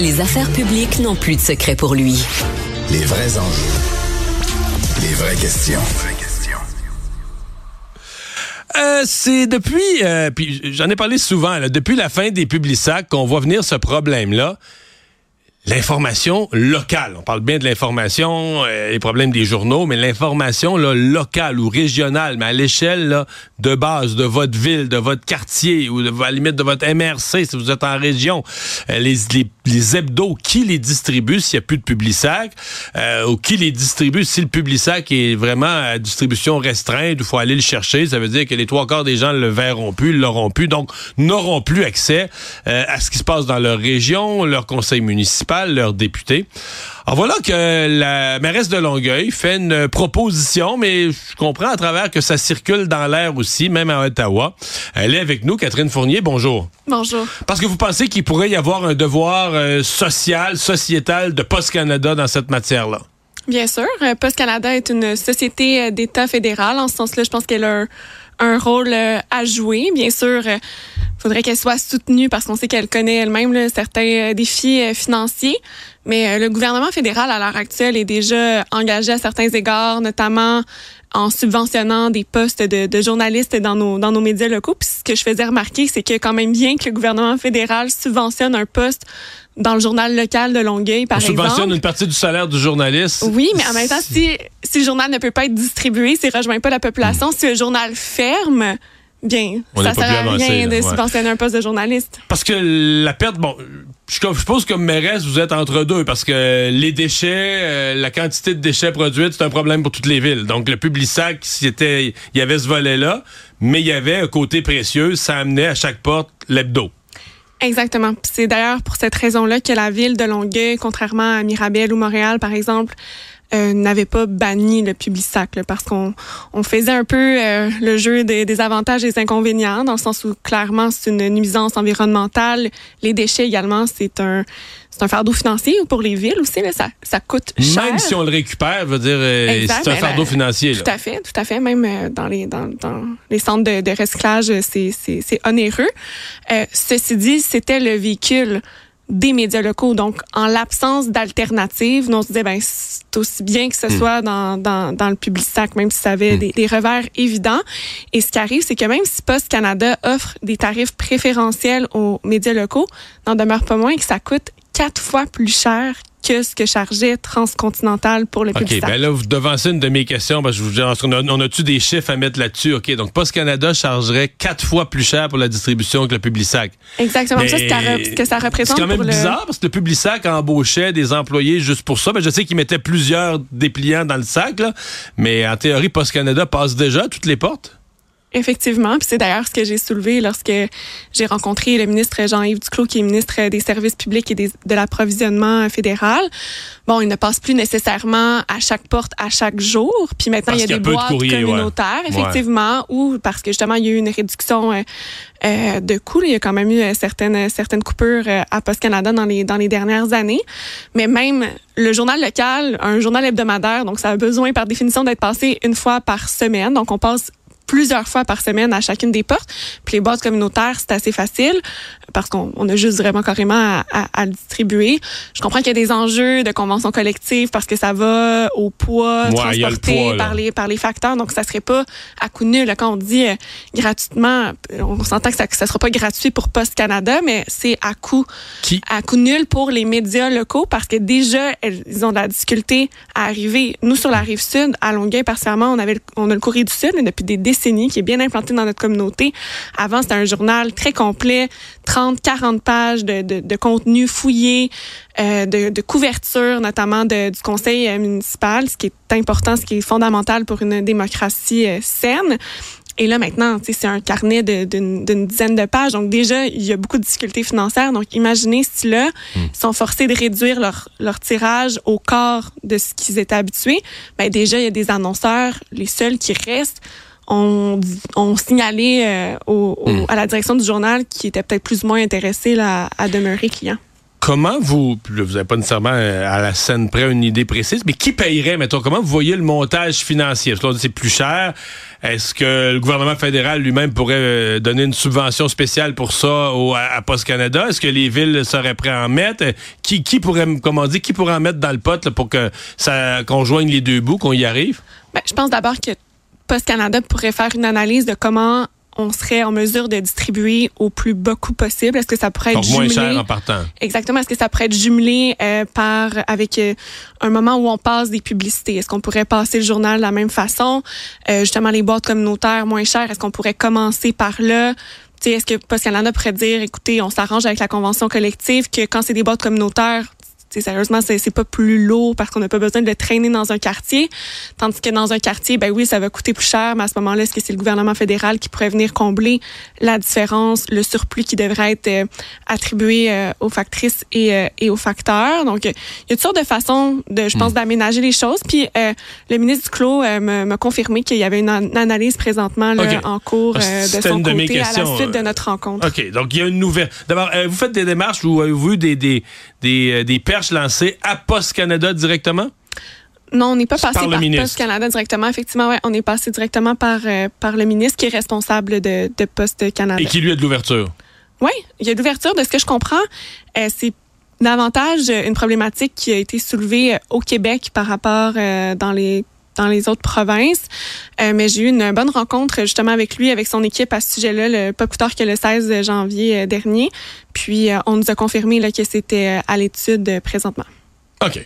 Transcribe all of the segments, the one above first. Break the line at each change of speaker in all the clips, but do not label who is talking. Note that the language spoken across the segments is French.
Les affaires publiques n'ont plus de secret pour lui.
Les vrais enjeux. Les vraies questions.
Euh, c'est depuis, euh, puis j'en ai parlé souvent, là, depuis la fin des Publisacs qu'on voit venir ce problème-là l'information locale. On parle bien de l'information, euh, les problèmes des journaux, mais l'information locale ou régionale, mais à l'échelle de base de votre ville, de votre quartier ou de, à la limite de votre MRC si vous êtes en région. Euh, les, les, les, hebdos, qui les distribue s'il n'y a plus de Publisac euh, ou qui les distribue si le Publisac est vraiment à distribution restreinte, il faut aller le chercher. Ça veut dire que les trois quarts des gens le verront plus, l'auront plus, donc n'auront plus accès euh, à ce qui se passe dans leur région, leur conseil municipal leurs députés. Alors voilà que la mairesse de Longueuil fait une proposition, mais je comprends à travers que ça circule dans l'air aussi, même à Ottawa. Elle est avec nous, Catherine Fournier. Bonjour.
Bonjour.
Parce que vous pensez qu'il pourrait y avoir un devoir euh, social, sociétal de Post Canada dans cette matière-là?
Bien sûr. Euh, Post Canada est une société euh, d'État fédéral. En ce sens-là, je pense qu'elle a un, rôle à jouer. Bien sûr, faudrait qu'elle soit soutenue parce qu'on sait qu'elle connaît elle-même certains euh, défis euh, financiers. Mais euh, le gouvernement fédéral, à l'heure actuelle, est déjà engagé à certains égards, notamment en subventionnant des postes de, de, journalistes dans nos, dans nos médias locaux. Puis ce que je faisais remarquer, c'est que quand même bien que le gouvernement fédéral subventionne un poste dans le journal local de Longueuil, par On exemple.
subventionne une partie du salaire du journaliste.
Oui, mais en même temps, si, si le journal ne peut pas être distribué, s'il ne rejoint pas la population, si le journal ferme, bien. ça sert à rien de subventionner un poste de journaliste.
Parce que la perte, bon, je suppose que comme mairesse, vous êtes entre deux parce que les déchets, euh, la quantité de déchets produits, c'est un problème pour toutes les villes. Donc le Publisac, c'était, il y avait ce volet-là, mais il y avait un côté précieux, ça amenait à chaque porte l'hebdo.
Exactement. C'est d'ailleurs pour cette raison-là que la ville de Longueuil, contrairement à Mirabel ou Montréal, par exemple, euh, n'avait pas banni le Publisac parce qu'on on faisait un peu euh, le jeu des, des, avantages et des inconvénients dans le sens où clairement c'est une nuisance environnementale. Les déchets également, c'est un c'est un fardeau financier pour les villes aussi. Là, ça, ça coûte cher.
Même si on le récupère, veut dire, euh, c'est un ben, fardeau financier.
Tout à fait, tout à fait. Même dans les dans, dans les centres de, de recyclage, c'est onéreux. Euh, ceci dit, c'était le véhicule des médias locaux. Donc, en l'absence d'alternatives, on se disait, ben, c'est aussi bien que ce hmm. soit dans, dans, dans le public sac, même si ça avait hmm. des, revers évidents. Et ce qui arrive, c'est que même si Post Canada offre des tarifs préférentiels aux médias locaux, n'en demeure pas moins que ça coûte quatre fois plus cher que ce que chargeait Transcontinental pour le public.
OK, ben là, vous devancez une de mes questions, parce que je vous dis, on a-tu des chiffres à mettre là-dessus? OK, donc Post Canada chargerait quatre fois plus cher pour la distribution que le Publisac.
Exactement, ça, c'est ce que ça représente.
C'est quand même bizarre, parce que le Publisac embauchait des employés juste pour ça. Ben, je sais qu'ils mettaient plusieurs dépliants dans le sac, là, mais en théorie, Post Canada passe déjà toutes les portes.
Effectivement, puis c'est d'ailleurs ce que j'ai soulevé lorsque j'ai rencontré le ministre Jean-Yves Duclos, qui est ministre des Services publics et des, de l'approvisionnement fédéral. Bon, il ne passe plus nécessairement à chaque porte à chaque jour. Puis maintenant, il y a des boîtes communautaires, effectivement, ou parce que justement, il y a eu une réduction euh, euh de coûts. Il y a quand même eu euh, certaines certaines coupures euh, à Post Canada dans les dans les dernières années. Mais même le journal local, un journal hebdomadaire, donc ça a besoin par définition d'être passé une fois par semaine. Donc on passe plusieurs fois par semaine à chacune des portes. Puis les boîtes communautaires, c'est assez facile parce qu'on a juste vraiment carrément à, le distribuer. Je comprends qu'il y a des enjeux de convention collective parce que ça va au poids transporté par les par les facteurs. Donc ça serait pas à coup nul quand on dit euh, gratuitement. On s'entend que ça ne sera pas gratuit pour Post Canada, mais c'est à coût à coût nul pour les médias locaux parce que déjà ils ont de la difficulté à arriver. Nous sur la rive sud, à Longueuil particulièrement, on avait on a le courrier du Sud depuis des décennies qui est bien implanté dans notre communauté. Avant, c'était un journal très complet, 30, 40 pages de, de, de contenu fouillé, euh, de, de, couverture, notamment du conseil euh, municipal, ce qui est important, ce qui est fondamental pour une démocratie euh, saine. Et là, maintenant, c'est un carnet d'une dizaine de pages. Donc, déjà, il y a beaucoup de difficultés financières. Donc, imaginez si là, hmm. ils sont forcés de réduire leur, leur tirage au corps de ce qu'ils étaient habitués. Ben, déjà, il y a des annonceurs, les seuls qui restent on, on signalé euh, au, hmm. à la direction du journal qui était peut-être plus ou moins intéressé à demeurer client.
comment vous, vous n'avez pas nécessairement euh, à la scène près une idée précise, mais qui payerait, mettons, comment vous voyez le montage financier? Est-ce que c'est plus cher? Est-ce que le gouvernement fédéral lui-même pourrait euh, donner une subvention spéciale pour ça au, à, Post Canada? Est-ce que les villes seraient prêtes à en mettre? Qui, qui pourrait, comment dire, qui pourrait en mettre dans le pot pour que ça, qu'on joigne les deux bouts, qu'on y arrive?
Ben, je pense d'abord que Post Canada pourrait faire une analyse de comment on serait en mesure de distribuer au plus bas coût possible? Est-ce que ça pourrait être
jumelé? moins cher en partant.
Exactement. Est-ce que ça pourrait être jumelé euh, par avec euh, un moment où on passe des publicités? Est-ce qu'on pourrait passer le journal de la même façon? Euh, justement, les boîtes communautaires moins chères, est-ce qu'on pourrait commencer par là? Est-ce que Post Canada pourrait dire, écoutez, on s'arrange avec la convention collective que quand c'est des boîtes communautaires, sérieusement, c'est pas plus lourd parce qu'on n'a pas besoin de le traîner dans un quartier. Tandis que dans un quartier, ben oui, ça va coûter plus cher, mais à ce moment-là, est-ce que c'est le gouvernement fédéral qui pourrait venir combler la différence, le surplus qui devrait être euh, attribué euh, aux factrices et, euh, et, aux facteurs? Donc, il y a toutes sortes de façons, de, je pense, hmm. d'aménager les choses. Puis, le ministre du Clos m'a confirmé qu'il y avait une, analyse présentement là, en cours ah, de son côté à la suite de notre rencontre.
OK. Donc, il y a une nouvelle. D'abord, vous faites des démarches ou avez-vous eu des, des, des, des perches lancées à Post Canada directement?
Non, on n'est pas passé par, Post Canada directement. Effectivement, ouais, on est passé directement par, euh, par le ministre qui est responsable de, de Post Canada.
Et qui lui a de l'ouverture?
Oui, il y a de l'ouverture. De ce que je comprends, euh, c'est davantage une problématique qui a été soulevée euh, au Québec par rapport dans les dans les autres provinces. mais j'ai eu une bonne rencontre justement avec lui, avec son équipe à ce sujet-là, pas plus tard que le 16 janvier dernier. Puis on nous a confirmé là, que c'était à l'étude présentement.
OK.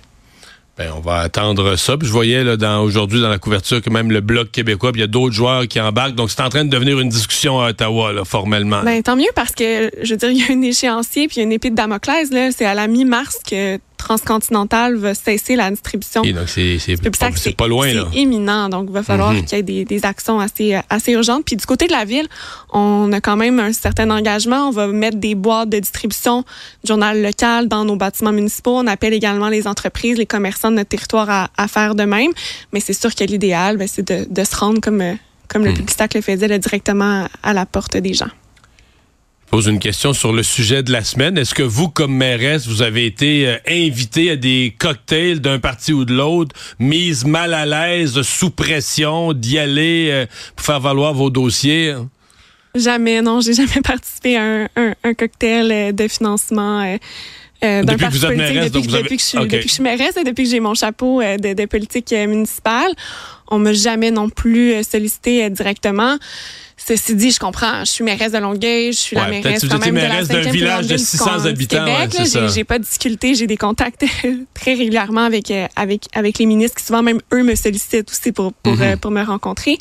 Ben, on va attendre ça. je voyais là, dans, aujourd'hui dans la couverture que même le Bloc québécois, il y a d'autres joueurs qui embarquent. Donc, c'est en train de devenir une discussion à Ottawa, là, formellement.
Ben, tant mieux parce que, je veux dire, il y a un échéancier puis il y a une épée de Damoclès. Là. C'est à la mi-mars que transcontinental va cesser la distribution.
Et donc, c'est pas, loin.
C'est imminent. Donc, il va falloir mhm. qu'il y ait des, des, actions assez, assez urgentes. Puis du côté de la ville, on a quand même un certain engagement. On va mettre des boîtes de distribution du journal local dans nos bâtiments municipaux. On appelle également les entreprises, les commerçants de notre territoire à, à faire de même. Mais c'est sûr que l'idéal, ben, c'est de, de, se rendre comme, comme le mhm. publicitaire le faisait directement à la porte des gens
pose une question sur le sujet de la semaine. Est-ce que vous, comme mairesse, vous avez été euh, invité à des cocktails d'un parti ou de l'autre, mise mal à l'aise, sous pression, d'y aller euh, pour faire valoir vos dossiers?
Jamais, non. J'ai jamais participé à un, cocktail euh, de financement.
depuis que vous êtes mairesse,
depuis,
donc
que je suis mairesse et depuis que j'ai mon chapeau de, politique municipale, on m'a jamais non plus sollicité directement. Ceci dit, je comprends. Je suis mairesse de Longueuil, je suis la mairesse quand même
mairesse d'un village de 600 habitants.
Ouais, j'ai pas de difficulté, j'ai des contacts très régulièrement avec euh, avec avec les ministres qui souvent même eux me sollicitent aussi pour pour, mhm. euh, pour me rencontrer.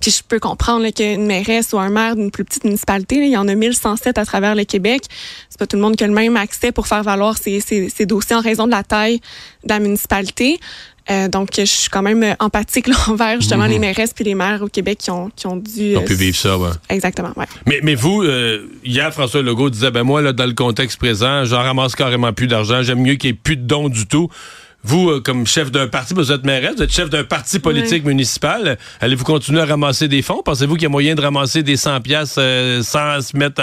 Puis je peux comprendre qu'une mairesse ou un maire d'une plus petite municipalité, il y en a 1107 à travers le Québec. C'est pas tout le monde qui a le même accès pour faire valoir ses, ses, ses dossiers en raison de la taille de la municipalité. Euh, donc, je suis quand même empathique là, envers justement mhm. les mairesses puis les maires au Québec qui ont, qui ont dû...
Ils ont pu euh, vivre ça, ouais.
Exactement, ouais.
Mais, mais vous, euh, hier, François Legault disait, ben moi, là, dans le contexte présent, j'en ramasse carrément plus d'argent. J'aime mieux qu'il n'y ait plus de dons du tout. Vous, euh, comme chef d'un parti, vous êtes mairesse, vous êtes chef d'un parti politique municipal. Allez-vous continuer à ramasser des fonds? Pensez-vous qu'il y a moyen de ramasser des 100 pièces sans se mettre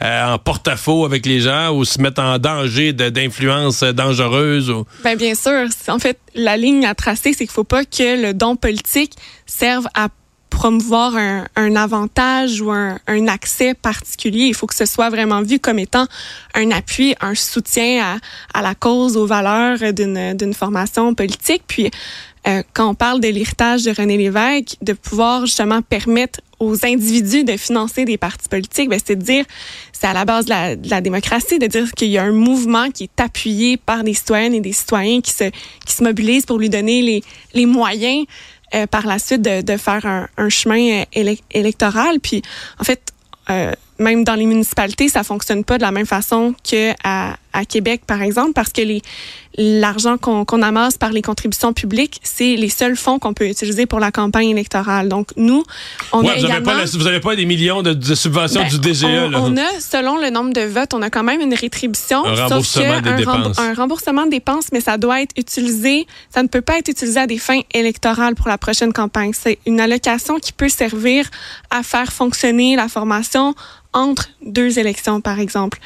en porte-à-faux avec les gens ou se mettre en danger d'influence dangereuse? Ou...
Ben, bien sûr. En fait, la ligne à tracer, c'est qu'il faut pas que le don politique serve à promouvoir un, un avantage ou un, un, accès particulier. Il faut que ce soit vraiment vu comme étant un appui, un soutien à, à la cause, aux valeurs d'une formation politique. Puis, euh, quand on parle de l'héritage de René Lévesque, de pouvoir justement permettre aux individus de financer des partis politiques, ben, c'est de dire, c'est à la base de la, de la démocratie, de dire qu'il y a un mouvement qui est appuyé par des citoyennes et des citoyens qui se, qui se mobilisent pour lui donner les, les moyens par la suite de, faire un, un chemin euh, électoral. Puis, en fait, euh, même dans les municipalités, ça fonctionne pas de la même façon que à, à, Québec, par exemple, parce que les, l'argent qu'on qu'on amasse par les contributions publiques, c'est les seuls fonds qu'on peut utiliser pour la campagne électorale. Donc, nous, on
Ouais,
a
vous n'avez pas, la- vous avez pas des millions de, de subventions
Ben,
du DGE.
on,
là.
on a, selon le nombre de votes, on a quand même une rétribution.
Un
sauf
remboursement
que
des
un,
dépenses.
un remboursement de dépenses, mais ça doit être utilisé, ça ne peut pas être utilisé à des fins électorales pour la prochaine campagne. C'est une allocation qui peut servir à faire fonctionner la formation entre deux élections, par exemple.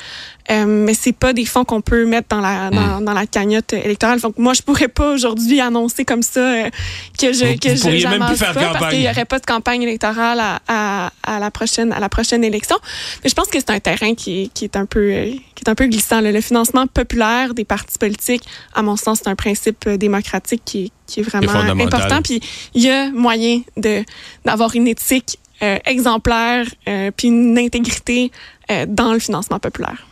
Euh, mais c'est pas des fonds qu'on peut mettre dans la
Hmm.
dans, dans la cagnotte électorale. Donc moi, je pourrais pas aujourd'hui annoncer comme ça euh, que je
Vous-
que je
même plus faire
pas parce
campagne.
qu'il y aurait pas de campagne électorale à, à, à la prochaine à la prochaine élection. Mais je pense que c'est un terrain qui est, qui est un peu euh, qui est un peu glissant. là. Le financement populaire des partis politiques, à mon sens, c'est un principe euh, démocratique qui est, qui est vraiment important. Puis il y a moyen de d'avoir une éthique exemplaire euh, puis une intégrité euh, dans le financement populaire.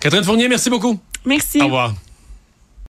Catherine Fournier, merci beaucoup.
Merci.
Au revoir.